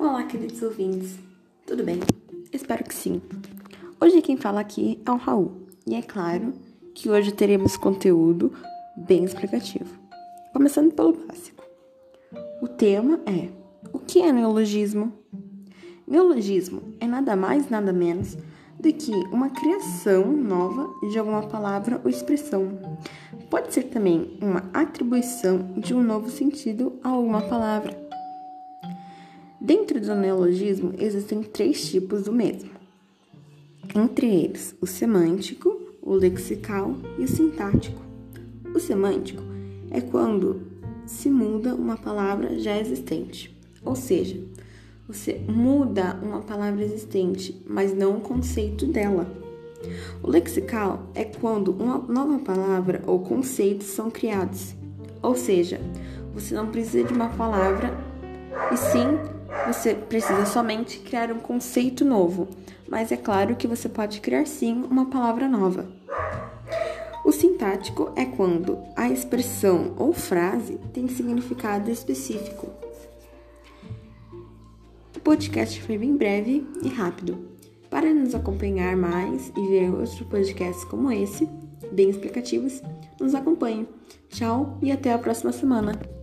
Olá, queridos ouvintes. Tudo bem? Espero que sim. Hoje quem fala aqui é o Raul. E é claro que hoje teremos conteúdo bem explicativo. Começando pelo básico. O tema é: o que é neologismo? Neologismo é nada mais, nada menos do que uma criação nova de alguma palavra ou expressão. Pode ser também uma atribuição de um novo sentido a alguma palavra. Dentro do neologismo existem três tipos do mesmo. Entre eles, o semântico, o lexical e o sintático. O semântico é quando se muda uma palavra já existente, ou seja, você muda uma palavra existente, mas não o conceito dela. O lexical é quando uma nova palavra ou conceito são criados, ou seja, você não precisa de uma palavra e sim você precisa somente criar um conceito novo, mas é claro que você pode criar sim uma palavra nova. O sintático é quando a expressão ou frase tem significado específico. O podcast foi bem breve e rápido. Para nos acompanhar mais e ver outros podcasts como esse, bem explicativos, nos acompanhe. Tchau e até a próxima semana.